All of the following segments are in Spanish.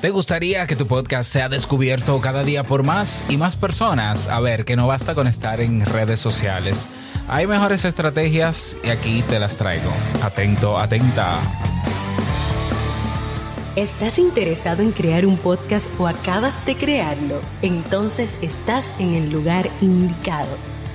¿Te gustaría que tu podcast sea descubierto cada día por más y más personas? A ver, que no basta con estar en redes sociales. Hay mejores estrategias y aquí te las traigo. Atento, atenta. ¿Estás interesado en crear un podcast o acabas de crearlo? Entonces estás en el lugar indicado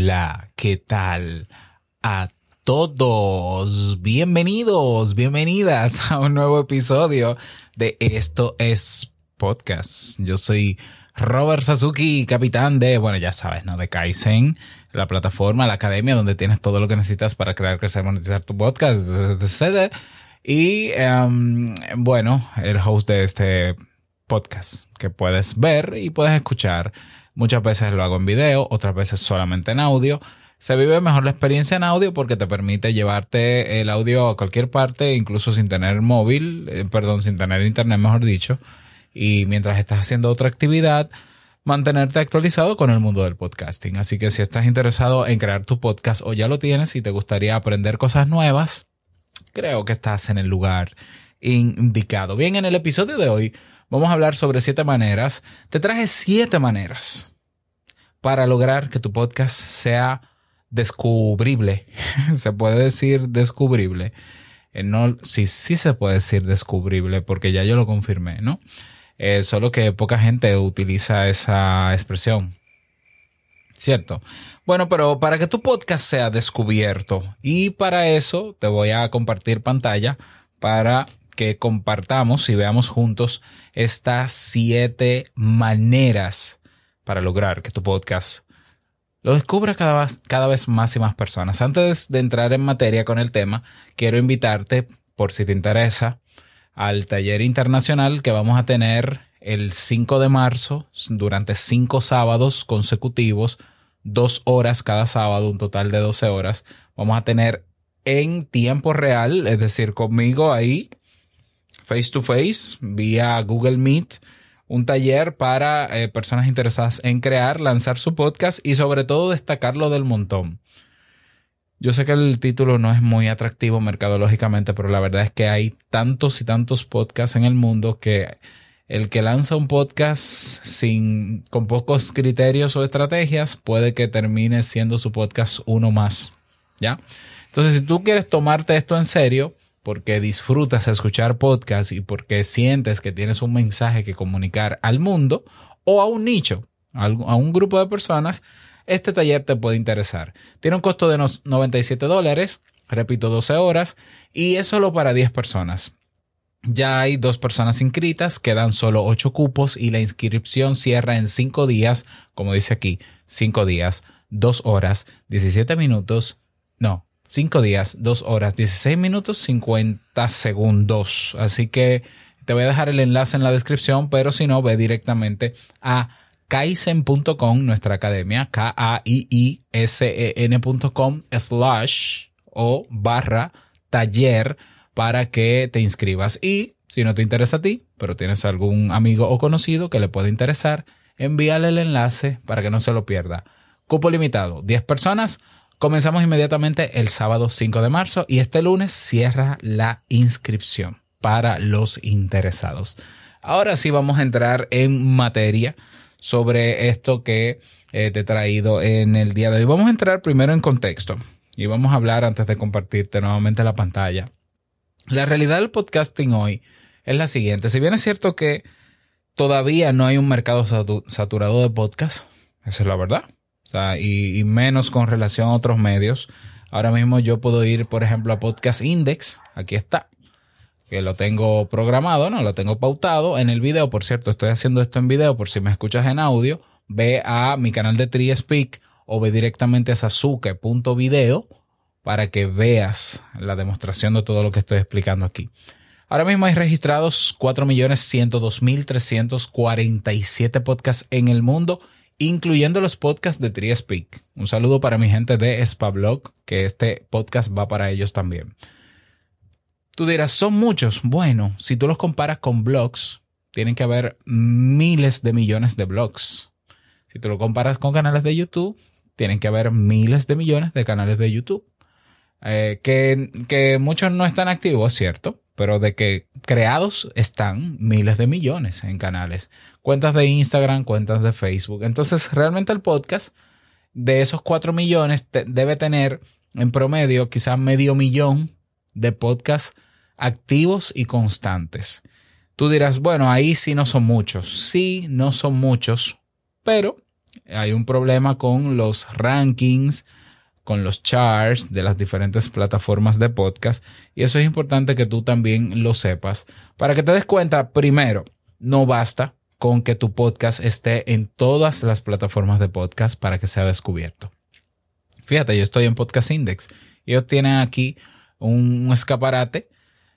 Hola, ¿qué tal? A todos, bienvenidos, bienvenidas a un nuevo episodio de Esto es Podcast. Yo soy Robert Sasuki, capitán de, bueno, ya sabes, ¿no? De Kaizen, la plataforma, la academia donde tienes todo lo que necesitas para crear, crecer, monetizar tu podcast, etc. Y, um, bueno, el host de este podcast que puedes ver y puedes escuchar Muchas veces lo hago en video, otras veces solamente en audio. Se vive mejor la experiencia en audio porque te permite llevarte el audio a cualquier parte, incluso sin tener móvil, eh, perdón, sin tener internet, mejor dicho. Y mientras estás haciendo otra actividad, mantenerte actualizado con el mundo del podcasting. Así que si estás interesado en crear tu podcast o ya lo tienes y te gustaría aprender cosas nuevas, creo que estás en el lugar indicado. Bien, en el episodio de hoy vamos a hablar sobre siete maneras. Te traje siete maneras para lograr que tu podcast sea descubrible. se puede decir descubrible. Eh, no, sí, sí se puede decir descubrible porque ya yo lo confirmé, ¿no? Eh, solo que poca gente utiliza esa expresión. ¿Cierto? Bueno, pero para que tu podcast sea descubierto y para eso te voy a compartir pantalla para que compartamos y veamos juntos estas siete maneras para lograr que tu podcast lo descubra cada vez, cada vez más y más personas. Antes de entrar en materia con el tema, quiero invitarte, por si te interesa, al taller internacional que vamos a tener el 5 de marzo durante cinco sábados consecutivos, dos horas cada sábado, un total de 12 horas. Vamos a tener en tiempo real, es decir, conmigo ahí face to face vía Google Meet un taller para eh, personas interesadas en crear, lanzar su podcast y sobre todo destacarlo del montón. Yo sé que el título no es muy atractivo mercadológicamente, pero la verdad es que hay tantos y tantos podcasts en el mundo que el que lanza un podcast sin con pocos criterios o estrategias puede que termine siendo su podcast uno más, ¿ya? Entonces, si tú quieres tomarte esto en serio, porque disfrutas escuchar podcast y porque sientes que tienes un mensaje que comunicar al mundo o a un nicho, a un grupo de personas, este taller te puede interesar. Tiene un costo de 97 dólares, repito, 12 horas, y es solo para 10 personas. Ya hay dos personas inscritas, quedan solo 8 cupos y la inscripción cierra en 5 días, como dice aquí, 5 días, 2 horas, 17 minutos, no, 5 días, 2 horas, 16 minutos, 50 segundos. Así que te voy a dejar el enlace en la descripción, pero si no, ve directamente a kaizen.com, nuestra academia, K-A-I-I-S-E-N.com slash o barra taller para que te inscribas. Y si no te interesa a ti, pero tienes algún amigo o conocido que le pueda interesar, envíale el enlace para que no se lo pierda. Cupo limitado, 10 personas Comenzamos inmediatamente el sábado 5 de marzo y este lunes cierra la inscripción para los interesados. Ahora sí vamos a entrar en materia sobre esto que eh, te he traído en el día de hoy. Vamos a entrar primero en contexto y vamos a hablar antes de compartirte nuevamente la pantalla. La realidad del podcasting hoy es la siguiente. Si bien es cierto que todavía no hay un mercado saturado de podcast, esa es la verdad. O sea, y, menos con relación a otros medios. Ahora mismo yo puedo ir, por ejemplo, a Podcast Index. Aquí está. Que lo tengo programado, ¿no? Lo tengo pautado. En el video, por cierto, estoy haciendo esto en video por si me escuchas en audio. Ve a mi canal de TreeSpeak o ve directamente a sasuke.video para que veas la demostración de todo lo que estoy explicando aquí. Ahora mismo hay registrados 4.102.347 podcasts en el mundo, incluyendo los podcasts de TriSpeak. Un saludo para mi gente de Spablog, que este podcast va para ellos también. Tú dirás, ¿son muchos? Bueno, si tú los comparas con blogs, tienen que haber miles de millones de blogs. Si tú lo comparas con canales de YouTube, tienen que haber miles de millones de canales de YouTube. Eh, que, que muchos no están activos, ¿cierto? Pero de que creados están miles de millones en canales. Cuentas de Instagram, cuentas de Facebook. Entonces, realmente el podcast de esos 4 millones debe tener en promedio quizás medio millón de podcasts activos y constantes. Tú dirás, bueno, ahí sí no son muchos. Sí, no son muchos, pero hay un problema con los rankings, con los charts de las diferentes plataformas de podcast. Y eso es importante que tú también lo sepas. Para que te des cuenta, primero, no basta con que tu podcast esté en todas las plataformas de podcast para que sea descubierto. Fíjate, yo estoy en Podcast Index. Ellos tienen aquí un escaparate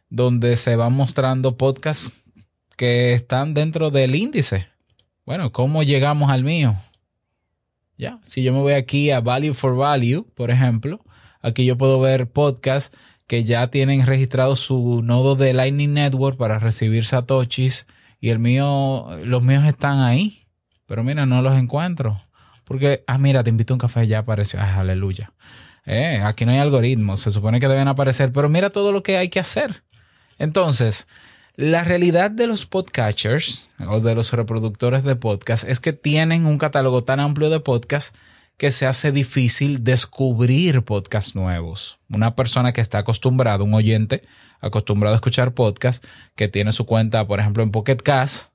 donde se van mostrando podcasts que están dentro del índice. Bueno, ¿cómo llegamos al mío? Ya, si yo me voy aquí a Value for Value, por ejemplo, aquí yo puedo ver podcasts que ya tienen registrado su nodo de Lightning Network para recibir satoshis y el mío, los míos están ahí, pero mira, no los encuentro. Porque, ah, mira, te invito a un café, ya apareció, ah, aleluya. Eh, aquí no hay algoritmos, se supone que deben aparecer, pero mira todo lo que hay que hacer. Entonces, la realidad de los podcatchers o de los reproductores de podcast es que tienen un catálogo tan amplio de podcasts que se hace difícil descubrir podcasts nuevos. Una persona que está acostumbrada, un oyente acostumbrado a escuchar podcasts, que tiene su cuenta, por ejemplo, en Pocket Cast.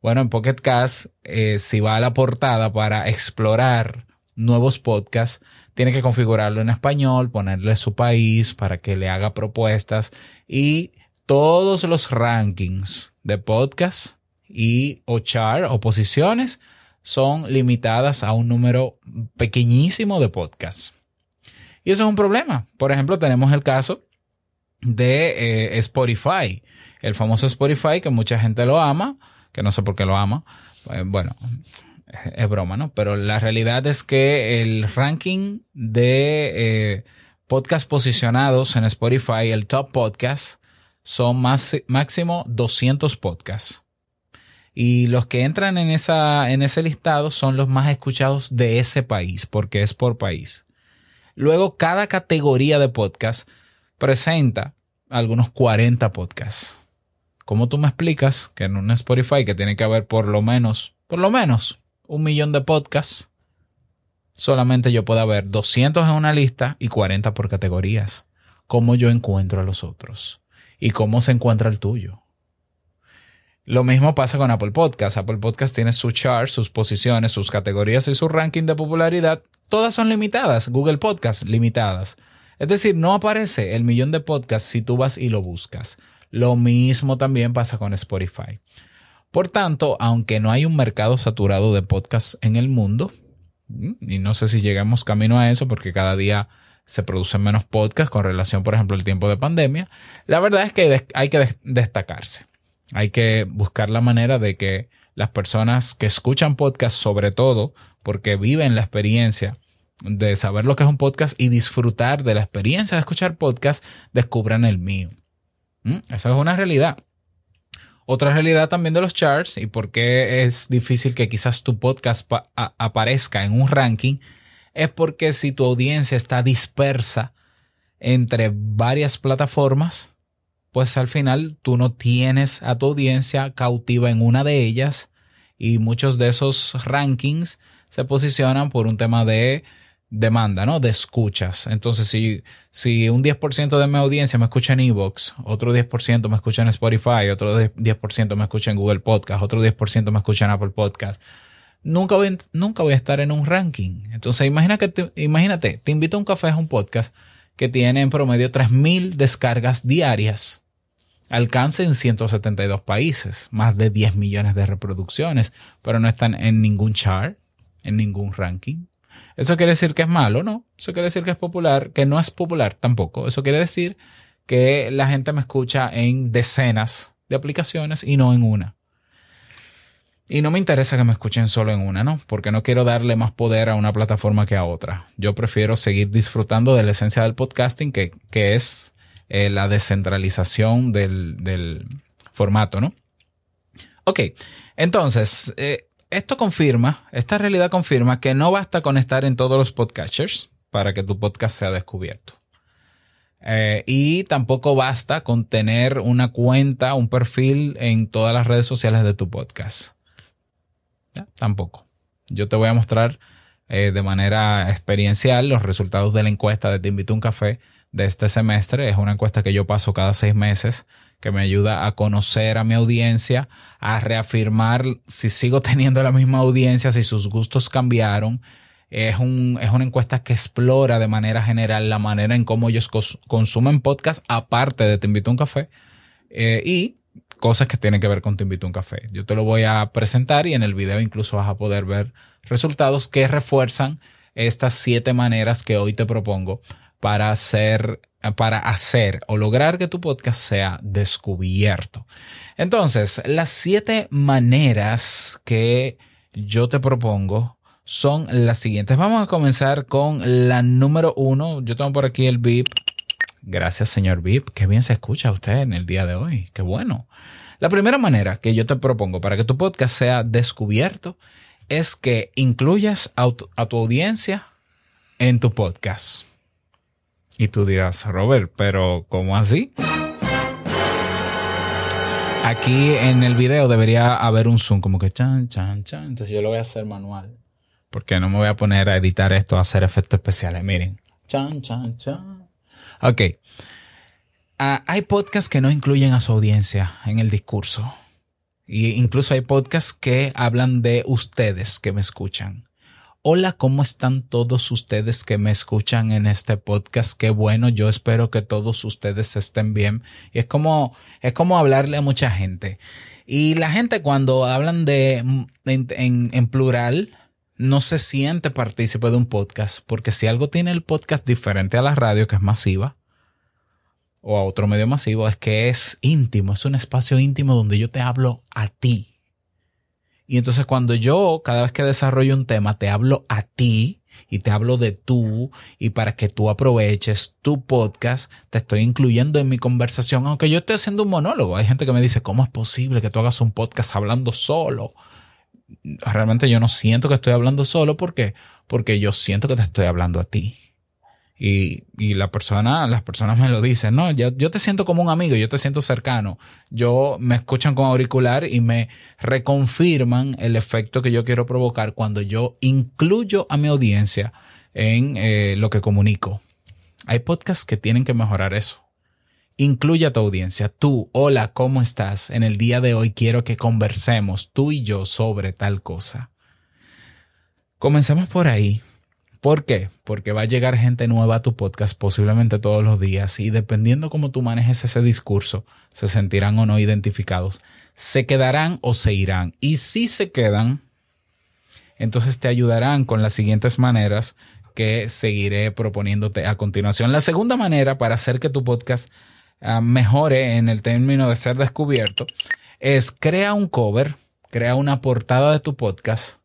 Bueno, en Pocket Cast, eh, si va a la portada para explorar nuevos podcasts, tiene que configurarlo en español, ponerle su país para que le haga propuestas y todos los rankings de podcast y o char o posiciones son limitadas a un número pequeñísimo de podcasts. Y eso es un problema. Por ejemplo, tenemos el caso de eh, Spotify, el famoso Spotify que mucha gente lo ama, que no sé por qué lo ama. Eh, bueno, es broma, ¿no? Pero la realidad es que el ranking de eh, podcasts posicionados en Spotify, el top podcast, son más, máximo 200 podcasts. Y los que entran en, esa, en ese listado son los más escuchados de ese país, porque es por país. Luego, cada categoría de podcast presenta algunos 40 podcasts. ¿Cómo tú me explicas que en un Spotify que tiene que haber por lo menos, por lo menos, un millón de podcasts, solamente yo pueda ver 200 en una lista y 40 por categorías? ¿Cómo yo encuentro a los otros? Y cómo se encuentra el tuyo. Lo mismo pasa con Apple Podcast. Apple Podcast tiene su chart, sus posiciones, sus categorías y su ranking de popularidad. Todas son limitadas. Google Podcast, limitadas. Es decir, no aparece el millón de podcasts si tú vas y lo buscas. Lo mismo también pasa con Spotify. Por tanto, aunque no hay un mercado saturado de podcasts en el mundo, y no sé si llegamos camino a eso porque cada día se producen menos podcasts con relación, por ejemplo, al tiempo de pandemia. La verdad es que hay que destacarse. Hay que buscar la manera de que las personas que escuchan podcasts, sobre todo porque viven la experiencia de saber lo que es un podcast y disfrutar de la experiencia de escuchar podcast, descubran el mío. ¿Mm? Eso es una realidad. Otra realidad también de los charts y por qué es difícil que quizás tu podcast aparezca en un ranking es porque si tu audiencia está dispersa entre varias plataformas, pues al final tú no tienes a tu audiencia cautiva en una de ellas y muchos de esos rankings se posicionan por un tema de demanda, ¿no? De escuchas. Entonces, si, si un 10% de mi audiencia me escucha en Evox, otro 10% me escucha en Spotify, otro 10% me escucha en Google Podcast, otro 10% me escucha en Apple Podcast, nunca voy, nunca voy a estar en un ranking. Entonces, imagina te, imagínate, te invito a un café, a un podcast que tiene en promedio 3.000 descargas diarias. Alcance en 172 países, más de 10 millones de reproducciones, pero no están en ningún chart, en ningún ranking. ¿Eso quiere decir que es malo? No. Eso quiere decir que es popular, que no es popular tampoco. Eso quiere decir que la gente me escucha en decenas de aplicaciones y no en una. Y no me interesa que me escuchen solo en una, ¿no? Porque no quiero darle más poder a una plataforma que a otra. Yo prefiero seguir disfrutando de la esencia del podcasting, que, que es eh, la descentralización del, del, formato, ¿no? Ok, entonces, eh, esto confirma, esta realidad confirma que no basta con estar en todos los podcasters para que tu podcast sea descubierto. Eh, y tampoco basta con tener una cuenta, un perfil en todas las redes sociales de tu podcast. Tampoco. Yo te voy a mostrar eh, de manera experiencial los resultados de la encuesta de Te invito a un café de este semestre. Es una encuesta que yo paso cada seis meses que me ayuda a conocer a mi audiencia, a reafirmar si sigo teniendo la misma audiencia, si sus gustos cambiaron. Es, un, es una encuesta que explora de manera general la manera en cómo ellos consumen podcast aparte de Te invito a un café. Eh, y cosas que tienen que ver con Te invito a un café. Yo te lo voy a presentar y en el video incluso vas a poder ver resultados que refuerzan estas siete maneras que hoy te propongo para hacer, para hacer o lograr que tu podcast sea descubierto. Entonces, las siete maneras que yo te propongo son las siguientes. Vamos a comenzar con la número uno. Yo tengo por aquí el VIP Gracias, señor VIP. Qué bien se escucha usted en el día de hoy. Qué bueno. La primera manera que yo te propongo para que tu podcast sea descubierto es que incluyas a tu, audiencia en tu podcast. Y tú dirás, Robert, pero ¿cómo así? Aquí en el video debería haber un zoom como que chan, chan, chan. Entonces yo lo voy a hacer manual. Porque no me voy a poner a editar esto, a hacer efectos especiales. Miren. Chan, chan, chan. Ok. Ah, hay podcasts que no incluyen a su audiencia en el discurso. Y incluso hay podcasts que hablan de ustedes que me escuchan. Hola, ¿cómo están todos ustedes que me escuchan en este podcast? Qué bueno, yo espero que todos ustedes estén bien. Y es como, es como hablarle a mucha gente. Y la gente cuando hablan de, en, en plural, no se siente partícipe de un podcast, porque si algo tiene el podcast diferente a la radio, que es masiva, o a otro medio masivo, es que es íntimo, es un espacio íntimo donde yo te hablo a ti. Y entonces cuando yo, cada vez que desarrollo un tema, te hablo a ti y te hablo de tú y para que tú aproveches tu podcast, te estoy incluyendo en mi conversación, aunque yo esté haciendo un monólogo. Hay gente que me dice, ¿cómo es posible que tú hagas un podcast hablando solo? Realmente yo no siento que estoy hablando solo. ¿Por qué? Porque yo siento que te estoy hablando a ti. Y, y la persona, las personas me lo dicen, no, yo, yo te siento como un amigo, yo te siento cercano. Yo me escuchan con auricular y me reconfirman el efecto que yo quiero provocar cuando yo incluyo a mi audiencia en eh, lo que comunico. Hay podcasts que tienen que mejorar eso. Incluye a tu audiencia. Tú, hola, ¿cómo estás? En el día de hoy quiero que conversemos tú y yo sobre tal cosa. Comencemos por ahí. ¿Por qué? Porque va a llegar gente nueva a tu podcast posiblemente todos los días y dependiendo cómo tú manejes ese discurso, se sentirán o no identificados, se quedarán o se irán. Y si se quedan, entonces te ayudarán con las siguientes maneras que seguiré proponiéndote a continuación. La segunda manera para hacer que tu podcast Ah, mejore en el término de ser descubierto es crea un cover, crea una portada de tu podcast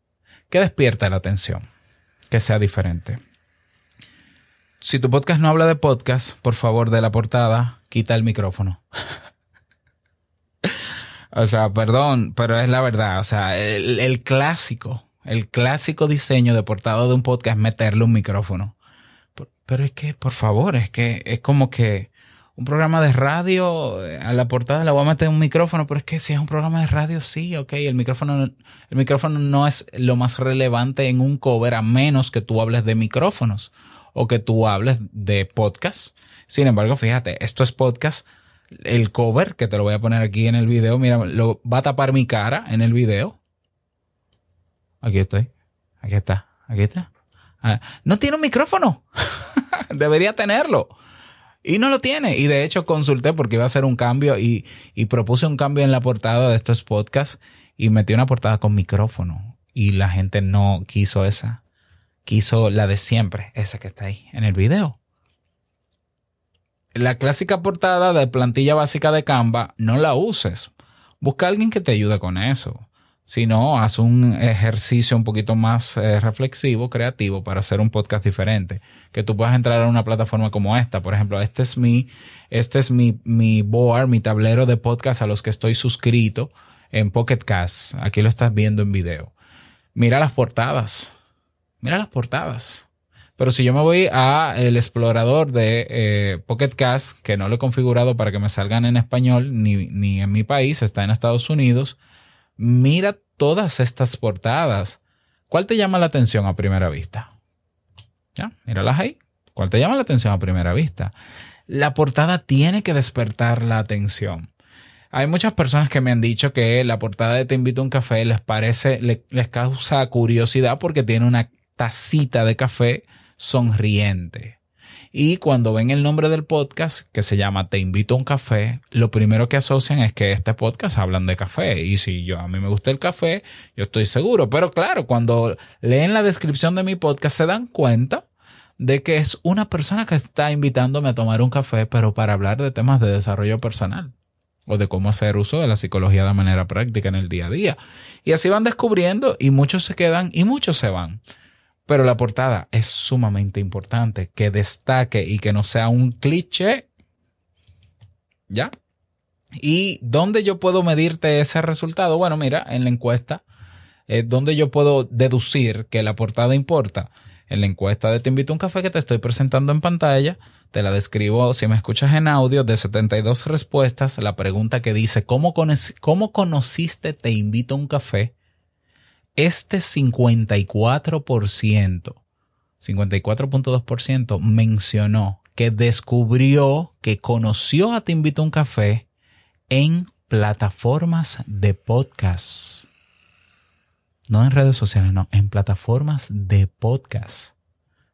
que despierta la atención, que sea diferente. Si tu podcast no habla de podcast, por favor, de la portada, quita el micrófono. o sea, perdón, pero es la verdad. O sea, el, el, clásico, el clásico diseño de portada de un podcast es meterle un micrófono. Pero es que, por favor, es que es como que un programa de radio, eh, a la portada le voy a meter un micrófono, pero es que si es un programa de radio, sí, ok, el micrófono, el micrófono no es lo más relevante en un cover a menos que tú hables de micrófonos o que tú hables de podcast. Sin embargo, fíjate, esto es podcast. El cover, que te lo voy a poner aquí en el video, mira, lo va a tapar mi cara en el video. Aquí estoy. Aquí está. Aquí está. Ah, no tiene un micrófono. Debería tenerlo. Y no lo tiene. Y de hecho consulté porque iba a hacer un cambio y, y propuse un cambio en la portada de estos podcasts y metí una portada con micrófono. Y la gente no quiso esa. quiso la de siempre, esa que está ahí en el video. La clásica portada de plantilla básica de Canva, no la uses. Busca a alguien que te ayude con eso. Si no, haz un ejercicio un poquito más eh, reflexivo, creativo, para hacer un podcast diferente. Que tú puedas entrar a una plataforma como esta. Por ejemplo, este es mi, este es mi, mi board, mi tablero de podcast a los que estoy suscrito en Pocket Cast. Aquí lo estás viendo en video. Mira las portadas. Mira las portadas. Pero si yo me voy a el explorador de eh, Pocket Cast, que no lo he configurado para que me salgan en español ni, ni en mi país, está en Estados Unidos, mira todas estas portadas. ¿Cuál te llama la atención a primera vista? ¿Ya? Míralas ahí. ¿Cuál te llama la atención a primera vista? La portada tiene que despertar la atención. Hay muchas personas que me han dicho que la portada de Te invito a un café les parece, les causa curiosidad porque tiene una tacita de café sonriente. Y cuando ven el nombre del podcast, que se llama Te invito a un café, lo primero que asocian es que este podcast hablan de café. Y si yo a mí me gusta el café, yo estoy seguro. Pero claro, cuando leen la descripción de mi podcast se dan cuenta de que es una persona que está invitándome a tomar un café, pero para hablar de temas de desarrollo personal o de cómo hacer uso de la psicología de manera práctica en el día a día. Y así van descubriendo y muchos se quedan y muchos se van. Pero la portada es sumamente importante, que destaque y que no sea un cliché. ¿Ya? ¿Y dónde yo puedo medirte ese resultado? Bueno, mira, en la encuesta, es donde yo puedo deducir que la portada importa. En la encuesta de Te invito a un café que te estoy presentando en pantalla, te la describo, si me escuchas en audio, de 72 respuestas, la pregunta que dice, ¿cómo, cómo conociste Te invito a un café? Este 54%, 54.2% mencionó que descubrió, que conoció a Te Invito a un Café en plataformas de podcast. No en redes sociales, no, en plataformas de podcast.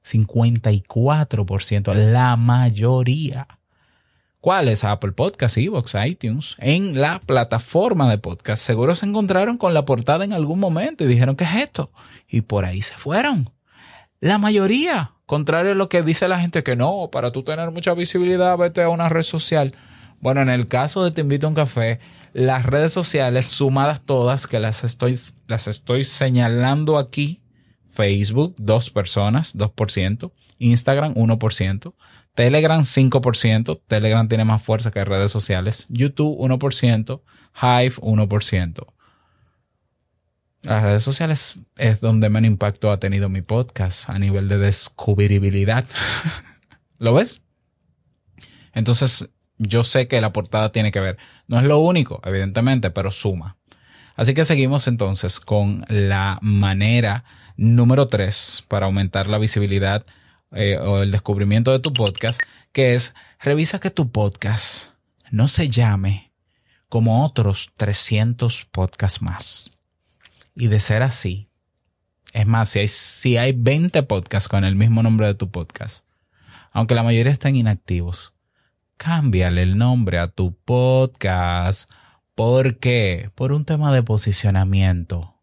54%, la mayoría. ¿Cuál es Apple Podcast, Evox, iTunes? En la plataforma de podcast. Seguro se encontraron con la portada en algún momento y dijeron, ¿qué es esto? Y por ahí se fueron. La mayoría, contrario a lo que dice la gente que no, para tú tener mucha visibilidad, vete a una red social. Bueno, en el caso de Te invito a un café, las redes sociales sumadas todas, que las estoy, las estoy señalando aquí, Facebook, dos personas, 2%, Instagram, 1%, Telegram 5%, Telegram tiene más fuerza que redes sociales, YouTube 1%, Hive 1%. Las redes sociales es donde menos impacto ha tenido mi podcast a nivel de descubribilidad. ¿Lo ves? Entonces, yo sé que la portada tiene que ver. No es lo único, evidentemente, pero suma. Así que seguimos entonces con la manera número 3 para aumentar la visibilidad eh, o el descubrimiento de tu podcast, que es revisa que tu podcast no se llame como otros 300 podcasts más. Y de ser así, es más, si hay, si hay 20 podcasts con el mismo nombre de tu podcast, aunque la mayoría están inactivos, cámbiale el nombre a tu podcast. ¿Por qué? Por un tema de posicionamiento.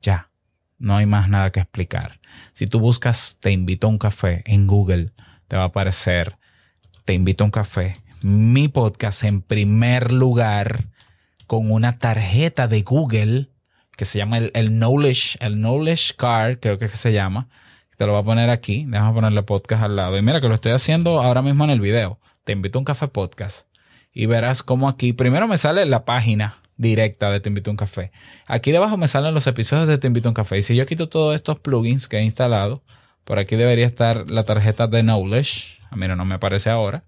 Ya. No hay más nada que explicar. Si tú buscas Te invito a un café en Google, te va a aparecer Te invito a un café. Mi podcast en primer lugar con una tarjeta de Google que se llama el, Knowledge, el Knowledge Card, creo que, se llama. Te lo voy a poner aquí. Déjame ponerle podcast al lado. Y mira que lo estoy haciendo ahora mismo en el video. Te invito a un café podcast. Y verás cómo aquí primero me sale la página directa de Te Invito a un Café. Aquí debajo me salen los episodios de Te Invito a un Café. Y si yo quito todos estos plugins que he instalado, por aquí debería estar la tarjeta de Knowledge. A mí no me aparece ahora.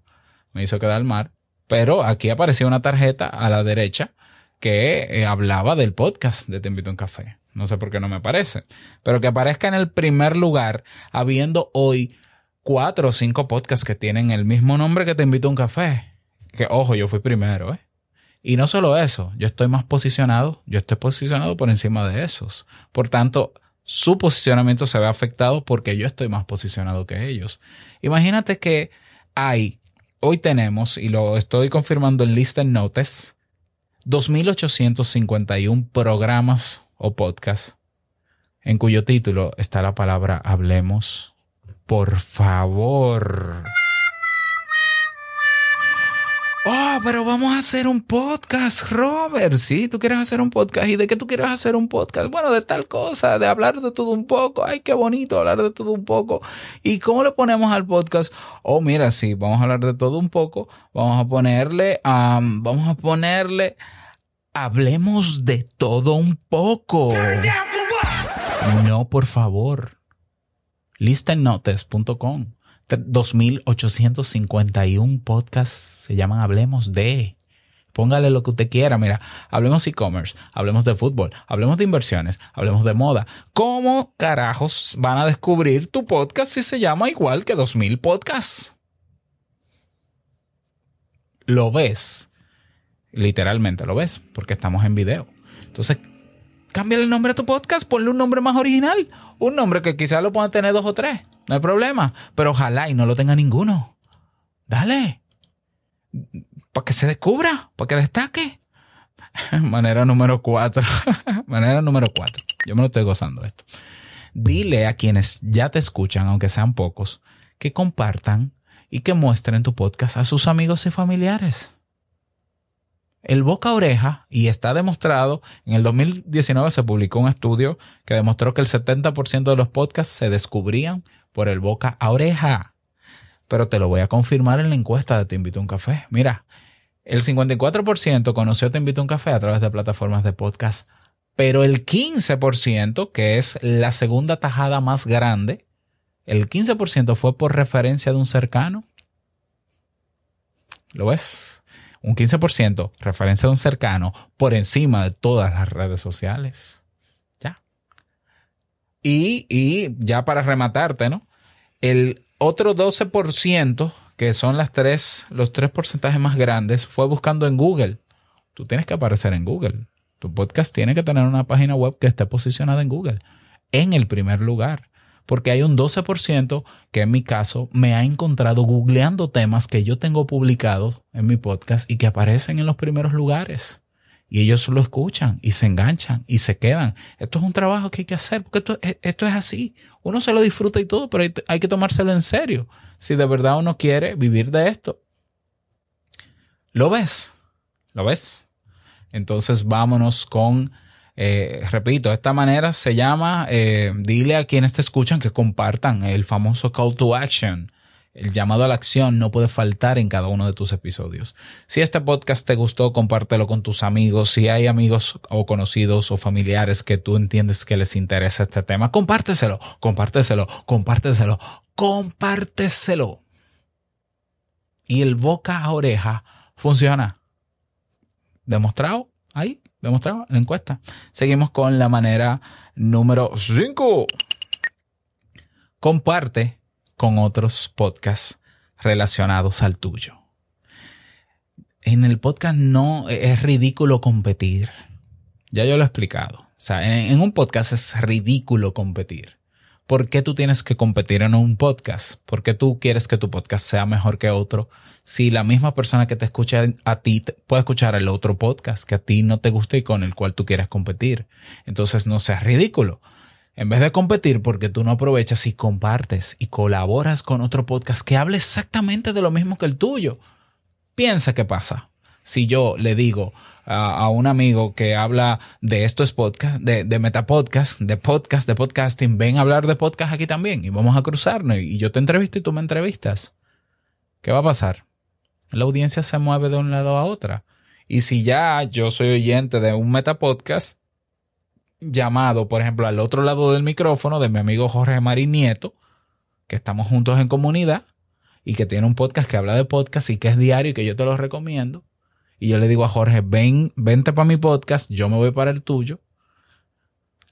Me hizo quedar mal. Pero aquí aparecía una tarjeta a la derecha que eh, hablaba del podcast de Te Invito a un Café. No sé por qué no me aparece. Pero que aparezca en el primer lugar, habiendo hoy cuatro o cinco podcasts que tienen el mismo nombre que Te Invito a un Café. Que ojo, yo fui primero, ¿eh? Y no solo eso, yo estoy más posicionado, yo estoy posicionado por encima de esos. Por tanto, su posicionamiento se ve afectado porque yo estoy más posicionado que ellos. Imagínate que hay, hoy tenemos, y lo estoy confirmando en Listen Notes, 2.851 programas o podcasts en cuyo título está la palabra hablemos. Por favor. Oh, pero vamos a hacer un podcast, Robert. Sí, tú quieres hacer un podcast. ¿Y de qué tú quieres hacer un podcast? Bueno, de tal cosa, de hablar de todo un poco. Ay, qué bonito hablar de todo un poco. ¿Y cómo le ponemos al podcast? Oh, mira, sí, vamos a hablar de todo un poco. Vamos a ponerle, vamos a ponerle, hablemos de todo un poco. No, por favor. Listennotes.com 2.851 podcasts se llaman Hablemos de. Póngale lo que usted quiera. Mira, hablemos e-commerce, hablemos de fútbol, hablemos de inversiones, hablemos de moda. ¿Cómo carajos van a descubrir tu podcast si se llama igual que 2000 podcasts? Lo ves. Literalmente lo ves, porque estamos en video. Entonces, Cámbiale el nombre a tu podcast, ponle un nombre más original. Un nombre que quizás lo puedan tener dos o tres. No hay problema. Pero ojalá y no lo tenga ninguno. Dale. Para que se descubra, para que destaque. Manera número cuatro. Manera número cuatro. Yo me lo estoy gozando esto. Dile a quienes ya te escuchan, aunque sean pocos, que compartan y que muestren tu podcast a sus amigos y familiares el boca a oreja, y está demostrado, en el 2019 se publicó un estudio que demostró que el 70% de los podcasts se descubrían por el boca a oreja. Pero te lo voy a confirmar en la encuesta de Te invito a un café. Mira, el 54% conoció Te invito a un café a través de plataformas de podcast, pero el 15%, que es la segunda tajada más grande, el 15% fue por referencia de un cercano. ¿Lo ves? Un 15%, referencia de un cercano, por encima de todas las redes sociales. Ya. Y, y ya para rematarte, ¿no? El otro 12%, que son las tres, los tres porcentajes más grandes, fue buscando en Google. Tú tienes que aparecer en Google. Tu podcast tiene que tener una página web que esté posicionada en Google, en el primer lugar porque hay un 12% que en mi caso me ha encontrado googleando temas que yo tengo publicados en mi podcast y que aparecen en los primeros lugares. Y ellos lo escuchan y se enganchan y se quedan. Esto es un trabajo que hay que hacer porque esto, esto es así. Uno se lo disfruta y todo, pero hay, hay que tomárselo en serio. Si de verdad uno quiere vivir de esto. ¿Lo ves? ¿Lo ves? Entonces vámonos con eh, repito, de esta manera se llama, eh, dile a quienes te escuchan que compartan el famoso call to action. El llamado a la acción no puede faltar en cada uno de tus episodios. Si este podcast te gustó, compártelo con tus amigos. Si hay amigos o conocidos o familiares que tú entiendes que les interesa este tema, compárteselo, compárteselo, compárteselo, compárteselo. Y el boca a oreja funciona. ¿Demostrado? Ahí demostrado la encuesta. Seguimos con la manera número 5. Comparte con otros podcasts relacionados al tuyo. En el podcast no es ridículo competir. Ya yo lo he explicado. O sea, en, en un podcast es ridículo competir. ¿Por qué tú tienes que competir en un podcast? ¿Por qué tú quieres que tu podcast sea mejor que otro? Si la misma persona que te escucha a ti puede escuchar el otro podcast que a ti no te gusta y con el cual tú quieres competir. Entonces no seas ridículo. En vez de competir porque tú no aprovechas y compartes y colaboras con otro podcast que hable exactamente de lo mismo que el tuyo, piensa qué pasa. Si yo le digo, a, un amigo que habla de estos podcast, de, de metapodcast, de podcast, de podcasting, ven a hablar de podcast aquí también y vamos a cruzarnos y yo te entrevisto y tú me entrevistas. ¿Qué va a pasar? La audiencia se mueve de un lado a otra. Y si ya yo soy oyente de un metapodcast llamado, por ejemplo, al otro lado del micrófono de mi amigo Jorge Marín Nieto, que estamos juntos en comunidad y que tiene un podcast que habla de podcast y que es diario y que yo te lo recomiendo, y yo le digo a Jorge, ven, vente para mi podcast, yo me voy para el tuyo.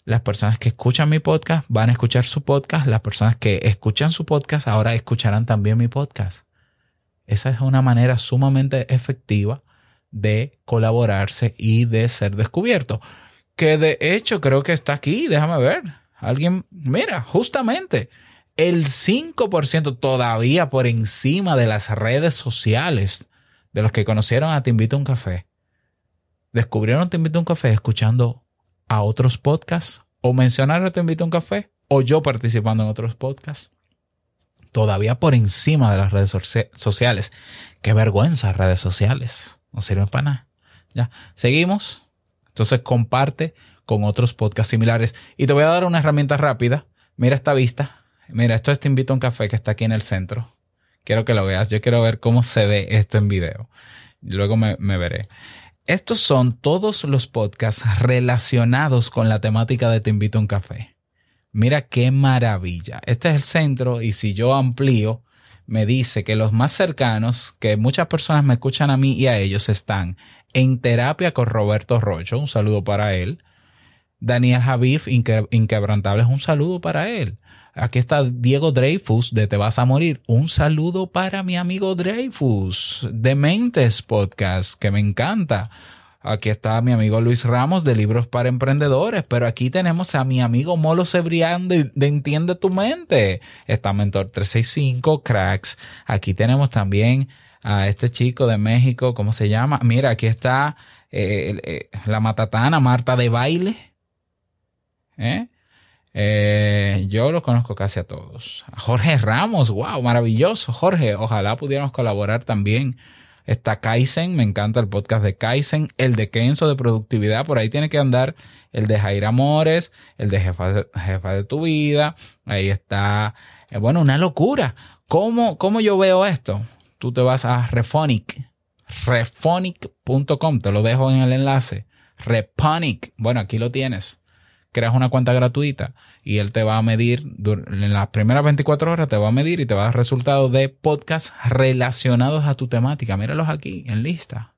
Las personas que escuchan mi podcast van a escuchar su podcast. Las personas que escuchan su podcast ahora escucharán también mi podcast. Esa es una manera sumamente efectiva de colaborarse y de ser descubierto. Que de hecho creo que está aquí, déjame ver. Alguien, mira, justamente el 5% todavía por encima de las redes sociales de los que conocieron a Te Invito a un Café, descubrieron Te Invito a un Café escuchando a otros podcasts o mencionar Te invito a un café o yo participando en otros podcasts. Todavía por encima de las redes sociales. Qué vergüenza redes sociales. No sirven para nada. Ya. Seguimos. Entonces comparte con otros podcasts similares. Y te voy a dar una herramienta rápida. Mira esta vista. Mira, esto es Te invito a un café que está aquí en el centro. Quiero que lo veas. Yo quiero ver cómo se ve esto en video. Luego me, veré. Estos son todos los podcasts relacionados con la temática de Te invito a un café. Mira qué maravilla. Este es el centro y si yo amplío, me dice que los más cercanos, que muchas personas me escuchan a mí y a ellos, están en terapia con Roberto Rocho, un saludo para él. Daniel Javif, Inquebrantables, un saludo para él. Aquí está Diego Dreyfus de Te Vas a Morir. Un saludo para mi amigo Dreyfus de Mentes Podcast, que me encanta. Aquí está mi amigo Luis Ramos de Libros para Emprendedores, pero aquí tenemos a mi amigo Molo Cebrián de, Entiende tu Mente. Está Mentor 365, Cracks. Aquí tenemos también a este chico de México, ¿cómo se llama? Mira, aquí está eh, eh, la matatana Marta de Baile. ¿Eh? Eh, yo los conozco casi a todos. Jorge Ramos, wow, maravilloso. Jorge, ojalá pudiéramos colaborar también. Está Kaizen, me encanta el podcast de Kaizen, el de Kenzo de productividad, por ahí tiene que andar el de Jair Amores, el de jefa de, jefa de tu vida, ahí está, eh, bueno, una locura. ¿Cómo, ¿Cómo yo veo esto? Tú te vas a Refonic, refonic.com, te lo dejo en el enlace. Reponic, bueno, aquí lo tienes creas una cuenta gratuita y él te va a medir, en las primeras 24 horas te va a medir y te va a dar resultados de podcasts relacionados a tu temática. Míralos aquí en lista.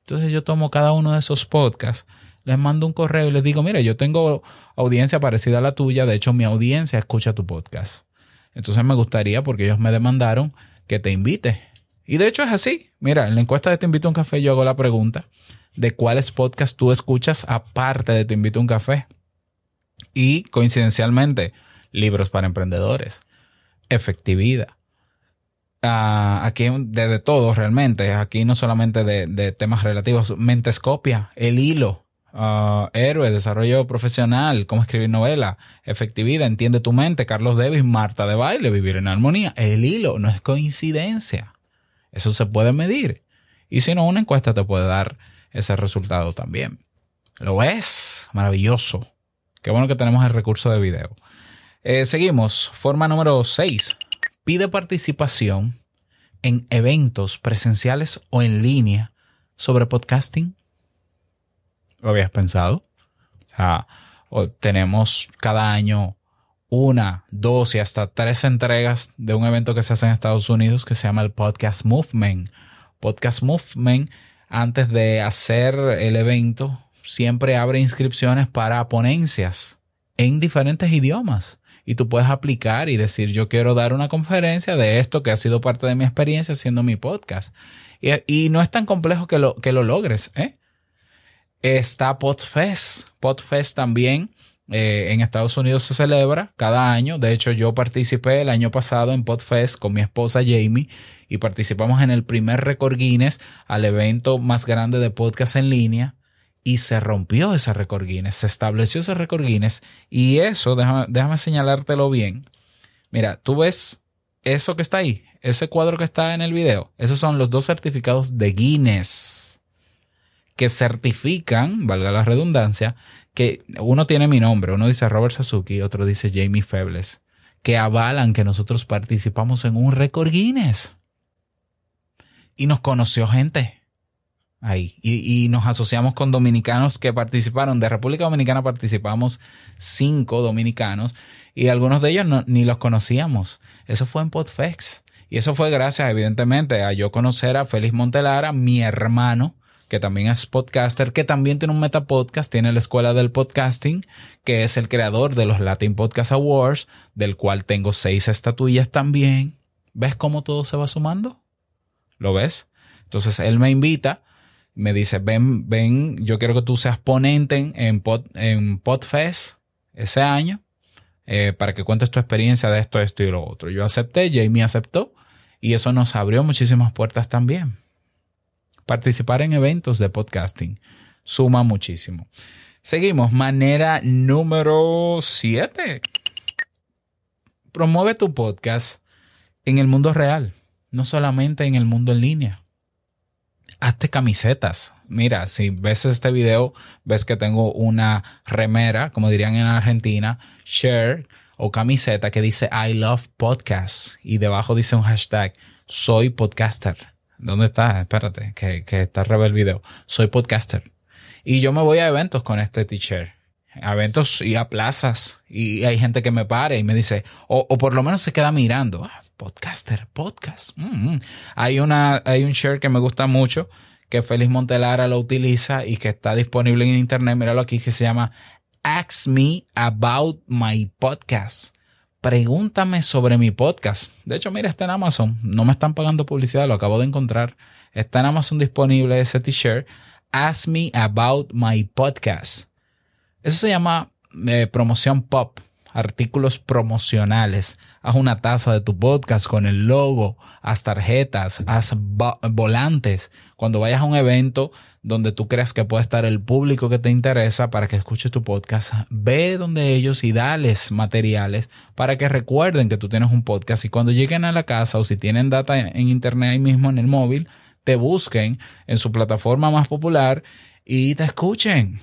Entonces yo tomo cada uno de esos podcasts, les mando un correo y les digo, mira, yo tengo audiencia parecida a la tuya, de hecho mi audiencia escucha tu podcast. Entonces me gustaría, porque ellos me demandaron, que te invite. Y de hecho es así. Mira, en la encuesta de Te invito a un café yo hago la pregunta de cuáles podcasts tú escuchas aparte de Te invito a un café y coincidencialmente libros para emprendedores, efectividad. Uh, aquí de, todo realmente, aquí no solamente de, temas relativos, mentescopia, el hilo, uh, héroe, desarrollo profesional, cómo escribir novela, efectividad, entiende tu mente, Carlos Davis, Marta de baile, vivir en armonía, el hilo, no es coincidencia, eso se puede medir. Y si no, una encuesta te puede dar ese resultado también. Lo es, maravilloso. Qué bueno que tenemos el recurso de video. Eh, seguimos. Forma número 6. Pide participación en eventos presenciales o en línea sobre podcasting. ¿Lo habías pensado? O sea, tenemos cada año una, dos y hasta tres entregas de un evento que se hace en Estados Unidos que se llama el Podcast Movement. Podcast Movement, antes de hacer el evento, siempre abre inscripciones para ponencias en diferentes idiomas. Y tú puedes aplicar y decir, yo quiero dar una conferencia de esto que ha sido parte de mi experiencia haciendo mi podcast. Y, no es tan complejo que lo, que lo logres. ¿eh? Está Podfest. Podfest también eh, en Estados Unidos se celebra cada año. De hecho, yo participé el año pasado en Podfest con mi esposa Jamie y participamos en el primer Record Guinness al evento más grande de podcast en línea y se rompió ese récord Guinness, se estableció ese récord Guinness y eso, déjame, déjame señalártelo bien. Mira, tú ves eso que está ahí, ese cuadro que está en el video, esos son los dos certificados de Guinness que certifican, valga la redundancia, que uno tiene mi nombre, uno dice Robert Sasuki, otro dice Jamie Febles, que avalan que nosotros participamos en un récord Guinness. Y nos conoció gente ahí. Y, nos asociamos con dominicanos que participaron. De República Dominicana participamos cinco dominicanos y algunos de ellos ni los conocíamos. Eso fue en Podfex. Y eso fue gracias, evidentemente, a yo conocer a Félix Montelara, mi hermano, que también es podcaster, que también tiene un metapodcast, tiene la escuela del podcasting, que es el creador de los Latin Podcast Awards, del cual tengo seis estatuillas también. ¿Ves cómo todo se va sumando? ¿Lo ves? Entonces él me invita me dice, ven, ven, yo quiero que tú seas ponente en, en Podfest ese año eh, para que cuentes tu experiencia de esto, esto y lo otro. Yo acepté, Jamie aceptó y eso nos abrió muchísimas puertas también. Participar en eventos de podcasting suma muchísimo. Seguimos. Manera número 7. Promueve tu podcast en el mundo real, no solamente en el mundo en línea. Hazte camisetas. Mira, si ves este video, ves que tengo una remera, como dirían en Argentina, share o camiseta que dice I love podcasts y debajo dice un hashtag soy podcaster. ¿Dónde está? Espérate, que, que está revés el video. Soy podcaster. Y yo me voy a eventos con este t-shirt. A eventos y a plazas. Y hay gente que me para y me dice, o, o por lo menos se queda mirando. Ah, podcaster, podcast. Mm, mm. Hay una, hay un shirt que me gusta mucho que Félix Montelara lo utiliza y que está disponible en internet. Míralo aquí que se llama Ask Me About My Podcast. Pregúntame sobre mi podcast. De hecho, mira, está en Amazon. No me están pagando publicidad, lo acabo de encontrar. Está en Amazon disponible ese t-shirt. Ask Me About My Podcast. Eso se llama eh, promoción pop, artículos promocionales. Haz una taza de tu podcast con el logo, haz tarjetas, haz volantes. Cuando vayas a un evento donde tú creas que puede estar el público que te interesa para que escuches tu podcast, ve donde ellos y dales materiales para que recuerden que tú tienes un podcast y cuando lleguen a la casa o si tienen data en internet ahí mismo en el móvil, te busquen en su plataforma más popular y te escuchen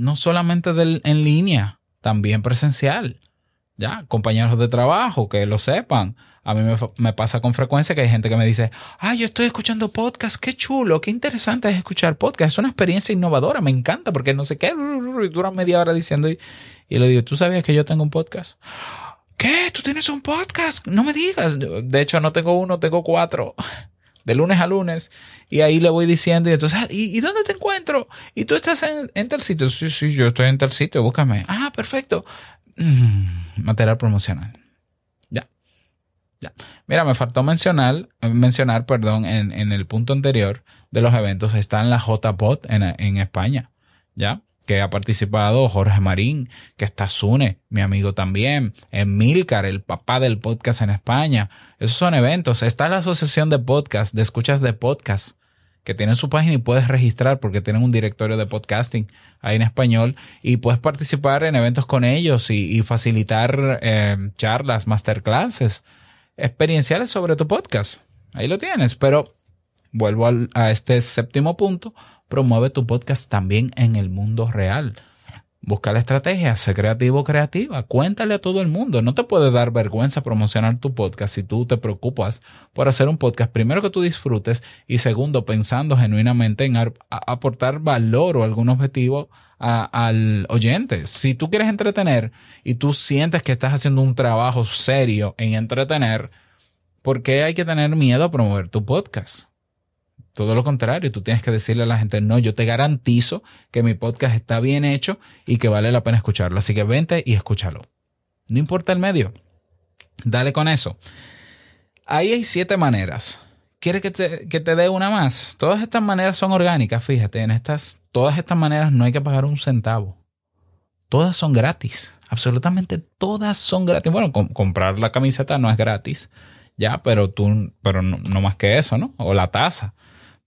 no solamente del, en línea, también presencial. Ya, compañeros de trabajo que lo sepan. A mí me, pasa con frecuencia que hay gente que me dice, ay, yo estoy escuchando podcast, qué chulo, qué interesante es escuchar podcast, es una experiencia innovadora, me encanta porque no sé qué, y dura media hora diciendo y, y le digo, ¿tú sabías que yo tengo un podcast? ¿Qué? ¿Tú tienes un podcast? No me digas. De hecho, no tengo uno, tengo cuatro de lunes a lunes, y ahí le voy diciendo, y entonces, ah, ¿y, dónde te encuentro? ¿Y tú estás en, tal sitio? Sí, sí, yo estoy en tal sitio, búscame. Ah, perfecto. Mm, material promocional. Ya. Ya. Mira, me faltó mencionar, mencionar, perdón, en, en el punto anterior de los eventos, está en la JPOT en, en España. ¿Ya? Que ha participado Jorge Marín, que está Sune, mi amigo también, Emilcar, el papá del podcast en España. Esos son eventos. Está la Asociación de Podcast, de Escuchas de Podcast, que tiene su página y puedes registrar porque tienen un directorio de podcasting ahí en español y puedes participar en eventos con ellos y, facilitar eh, charlas, masterclasses, experienciales sobre tu podcast. Ahí lo tienes, pero vuelvo a este séptimo punto promueve tu podcast también en el mundo real. Busca la estrategia, sé creativo, creativa. Cuéntale a todo el mundo. No te puede dar vergüenza promocionar tu podcast si tú te preocupas por hacer un podcast, primero que tú disfrutes y segundo, pensando genuinamente en aportar valor o algún objetivo al oyente. Si tú quieres entretener y tú sientes que estás haciendo un trabajo serio en entretener, ¿por qué hay que tener miedo a promover tu podcast? Todo lo contrario, tú tienes que decirle a la gente, no, yo te garantizo que mi podcast está bien hecho y que vale la pena escucharlo. Así que vente y escúchalo. No importa el medio. Dale con eso. Ahí hay siete maneras. ¿Quieres que te, que te dé una más? Todas estas maneras son orgánicas, fíjate, en estas, todas estas maneras no hay que pagar un centavo. Todas son gratis. Absolutamente todas son gratis. Bueno, comprar la camiseta no es gratis, ya, pero tú, pero no, no más que eso, ¿no? O la taza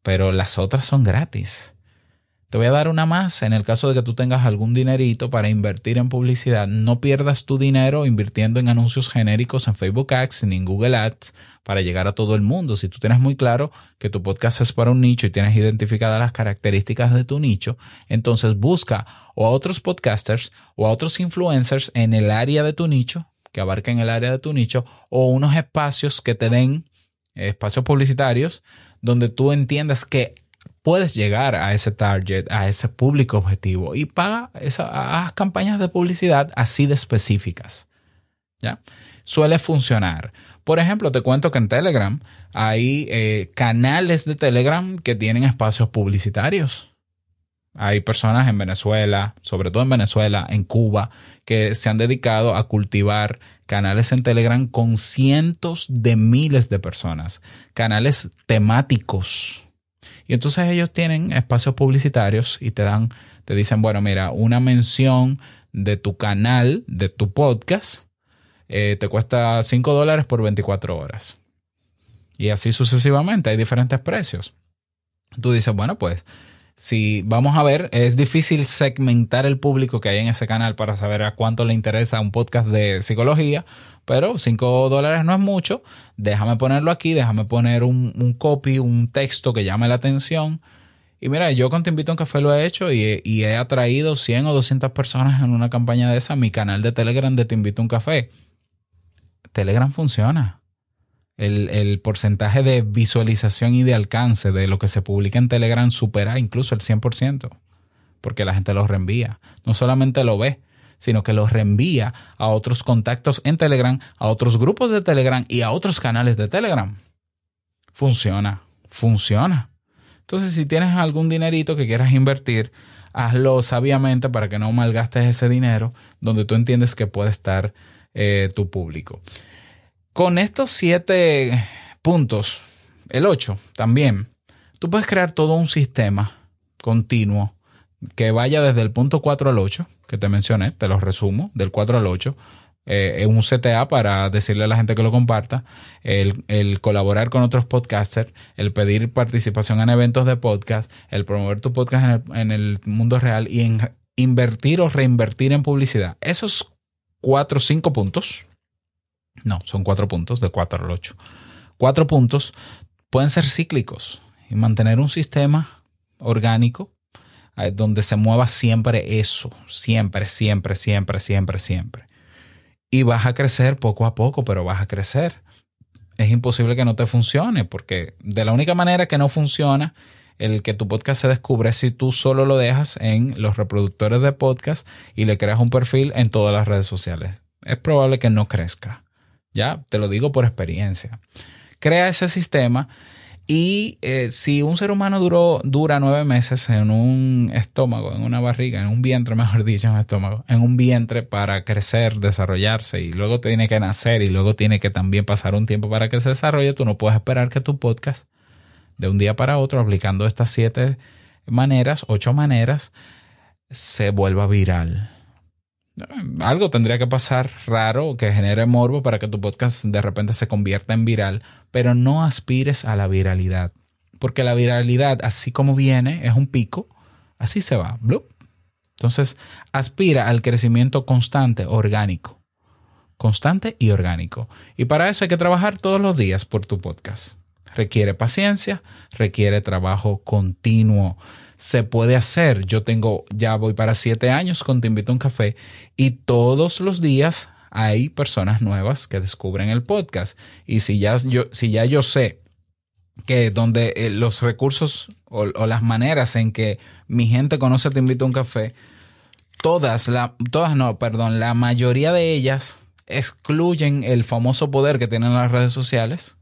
pero las otras son gratis. Te voy a dar una más en el caso de que tú tengas algún dinerito para invertir en publicidad. No pierdas tu dinero invirtiendo en anuncios genéricos en Facebook Ads ni en Google Ads para llegar a todo el mundo. Si tú tienes muy claro que tu podcast es para un nicho y tienes identificadas las características de tu nicho, entonces busca o a otros podcasters o a otros influencers en el área de tu nicho, que abarquen el área de tu nicho, o unos espacios que te den espacios publicitarios donde tú entiendas que puedes llegar a ese target, a ese público objetivo y paga esas campañas de publicidad así de específicas. ¿Ya? Suele funcionar. Por ejemplo, te cuento que en Telegram hay eh, canales de Telegram que tienen espacios publicitarios. Hay personas en Venezuela, sobre todo en Venezuela, en Cuba, que se han dedicado a cultivar canales en Telegram con cientos de miles de personas, canales temáticos. Y entonces ellos tienen espacios publicitarios y te dan, te dicen, bueno, mira, una mención de tu canal, de tu podcast, eh, te cuesta 5 dólares por 24 horas. Y así sucesivamente, hay diferentes precios. Tú dices, bueno, pues si vamos a ver, es difícil segmentar el público que hay en ese canal para saber a cuánto le interesa un podcast de psicología, pero 5 dólares no es mucho. Déjame ponerlo aquí, déjame poner un, copy, un texto que llame la atención. Y mira, yo con Te Invito a un Café lo he hecho y, y he atraído 100 o 200 personas en una campaña de esa mi canal de Telegram de Te Invito a un Café. Telegram funciona. El, el, porcentaje de visualización y de alcance de lo que se publica en Telegram supera incluso el 100%, porque la gente lo reenvía. No solamente lo ve, sino que lo reenvía a otros contactos en Telegram, a otros grupos de Telegram y a otros canales de Telegram. Funciona, funciona. Entonces, si tienes algún dinerito que quieras invertir, hazlo sabiamente para que no malgastes ese dinero donde tú entiendes que puede estar eh, tu público. Con estos siete puntos, el 8 también, tú puedes crear todo un sistema continuo que vaya desde el punto 4 al 8, que te mencioné, te lo resumo, del 4 al 8, eh, un CTA para decirle a la gente que lo comparta, el, el, colaborar con otros podcasters, el pedir participación en eventos de podcast, el promover tu podcast en el, en el mundo real y en invertir o reinvertir en publicidad. Esos cuatro o cinco puntos no, son cuatro puntos, de cuatro al ocho. Cuatro puntos pueden ser cíclicos y mantener un sistema orgánico eh, donde se mueva siempre eso, siempre, siempre, siempre, siempre, siempre. Y vas a crecer poco a poco, pero vas a crecer. Es imposible que no te funcione, porque de la única manera que no funciona el que tu podcast se descubre es si tú solo lo dejas en los reproductores de podcast y le creas un perfil en todas las redes sociales. Es probable que no crezca. Ya, te lo digo por experiencia. Crea ese sistema y eh, si un ser humano duró, dura nueve meses en un estómago, en una barriga, en un vientre, mejor dicho, en un estómago, en un vientre para crecer, desarrollarse y luego tiene que nacer y luego tiene que también pasar un tiempo para que se desarrolle, tú no puedes esperar que tu podcast de un día para otro, aplicando estas siete maneras, ocho maneras, se vuelva viral algo tendría que pasar raro que genere morbo para que tu podcast de repente se convierta en viral, pero no aspires a la viralidad, porque la viralidad, así como viene, es un pico, así se va. Entonces, aspira al crecimiento constante, orgánico, constante y orgánico. Y para eso hay que trabajar todos los días por tu podcast. Requiere paciencia, requiere trabajo continuo se puede hacer. Yo tengo, ya voy para siete años con Te Invito a un Café y todos los días hay personas nuevas que descubren el podcast. Y si ya yo, si ya yo sé que donde eh, los recursos o, las maneras en que mi gente conoce Te Invito a un Café, todas, la, todas no, perdón, la mayoría de ellas excluyen el famoso poder que tienen las redes sociales.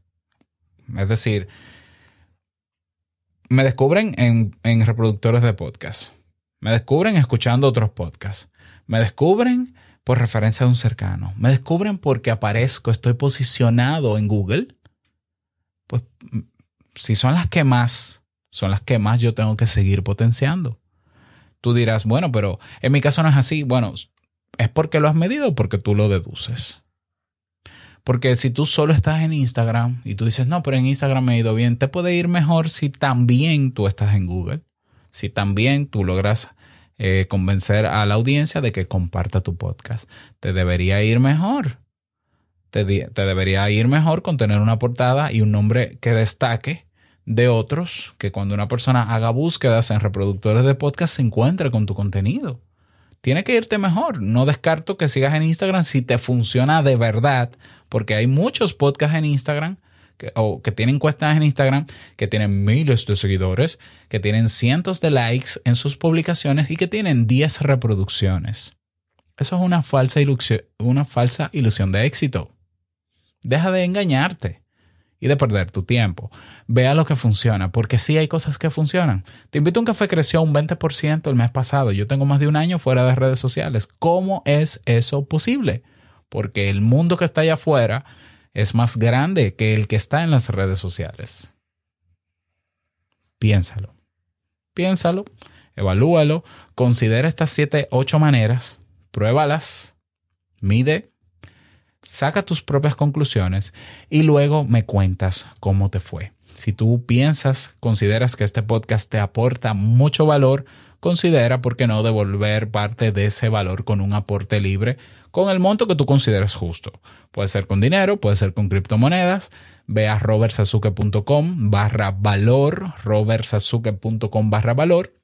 Es decir, me descubren en, reproductores de podcast. Me descubren escuchando otros podcasts. Me descubren por referencia de un cercano. Me descubren porque aparezco, estoy posicionado en Google. Pues si son las que más, son las que más yo tengo que seguir potenciando. Tú dirás, bueno, pero en mi caso no es así. Bueno, es porque lo has medido porque tú lo deduces. Porque si tú solo estás en Instagram y tú dices, no, pero en Instagram me ha ido bien, te puede ir mejor si también tú estás en Google, si también tú logras eh, convencer a la audiencia de que comparta tu podcast. Te debería ir mejor. Te, te debería ir mejor con tener una portada y un nombre que destaque de otros, que cuando una persona haga búsquedas en reproductores de podcast se encuentre con tu contenido tiene que irte mejor. No descarto que sigas en Instagram si te funciona de verdad, porque hay muchos podcasts en Instagram que, o que tienen cuentas en Instagram que tienen miles de seguidores, que tienen cientos de likes en sus publicaciones y que tienen 10 reproducciones. Eso es una falsa ilusión, una falsa ilusión de éxito. Deja de engañarte y de perder tu tiempo. Vea lo que funciona, porque sí hay cosas que funcionan. Te invito a un café creció un 20% el mes pasado. Yo tengo más de un año fuera de redes sociales. ¿Cómo es eso posible? Porque el mundo que está allá afuera es más grande que el que está en las redes sociales. Piénsalo. Piénsalo, evalúalo, considera estas siete, ocho maneras, pruébalas, mide saca tus propias conclusiones y luego me cuentas cómo te fue. Si tú piensas, consideras que este podcast te aporta mucho valor, considera, ¿por qué no?, devolver parte de ese valor con un aporte libre con el monto que tú consideres justo. Puede ser con dinero, puede ser con criptomonedas. Ve a robertsazuke.com barra valor, robertsazuke.com barra valor.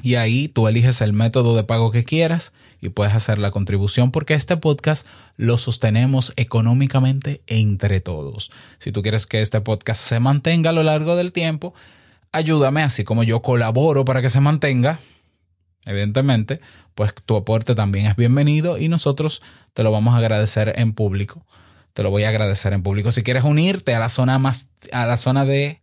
Y ahí tú eliges el método de pago que quieras y puedes hacer la contribución porque este podcast lo sostenemos económicamente entre todos. Si tú quieres que este podcast se mantenga a lo largo del tiempo, ayúdame así como yo colaboro para que se mantenga evidentemente, pues tu aporte también es bienvenido y nosotros te lo vamos a agradecer en público. Te lo voy a agradecer en público. Si quieres unirte a la zona más, a la zona de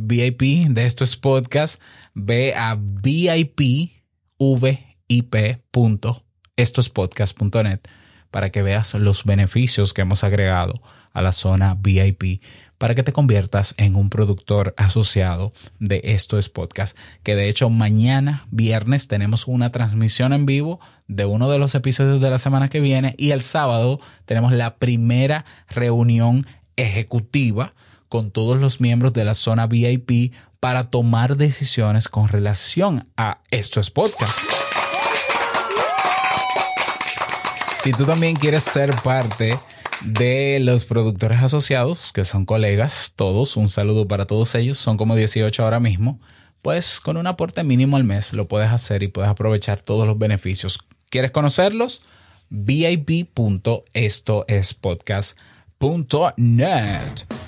VIP de estos podcast, ve a vipvip.estospodcast.net para que veas los beneficios que hemos agregado a la zona VIP para que te conviertas en un productor asociado de Esto es Podcast. Que de hecho mañana, viernes, tenemos una transmisión en vivo de uno de los episodios de la semana que viene y el sábado tenemos la primera reunión ejecutiva con todos los miembros de la zona VIP para tomar decisiones con relación a Esto es Podcast. Si tú también quieres ser parte de los productores asociados, que son colegas, todos, un saludo para todos ellos, son como 18 ahora mismo, pues con un aporte mínimo al mes lo puedes hacer y puedes aprovechar todos los beneficios. ¿Quieres conocerlos? vip.estoespodcast.net.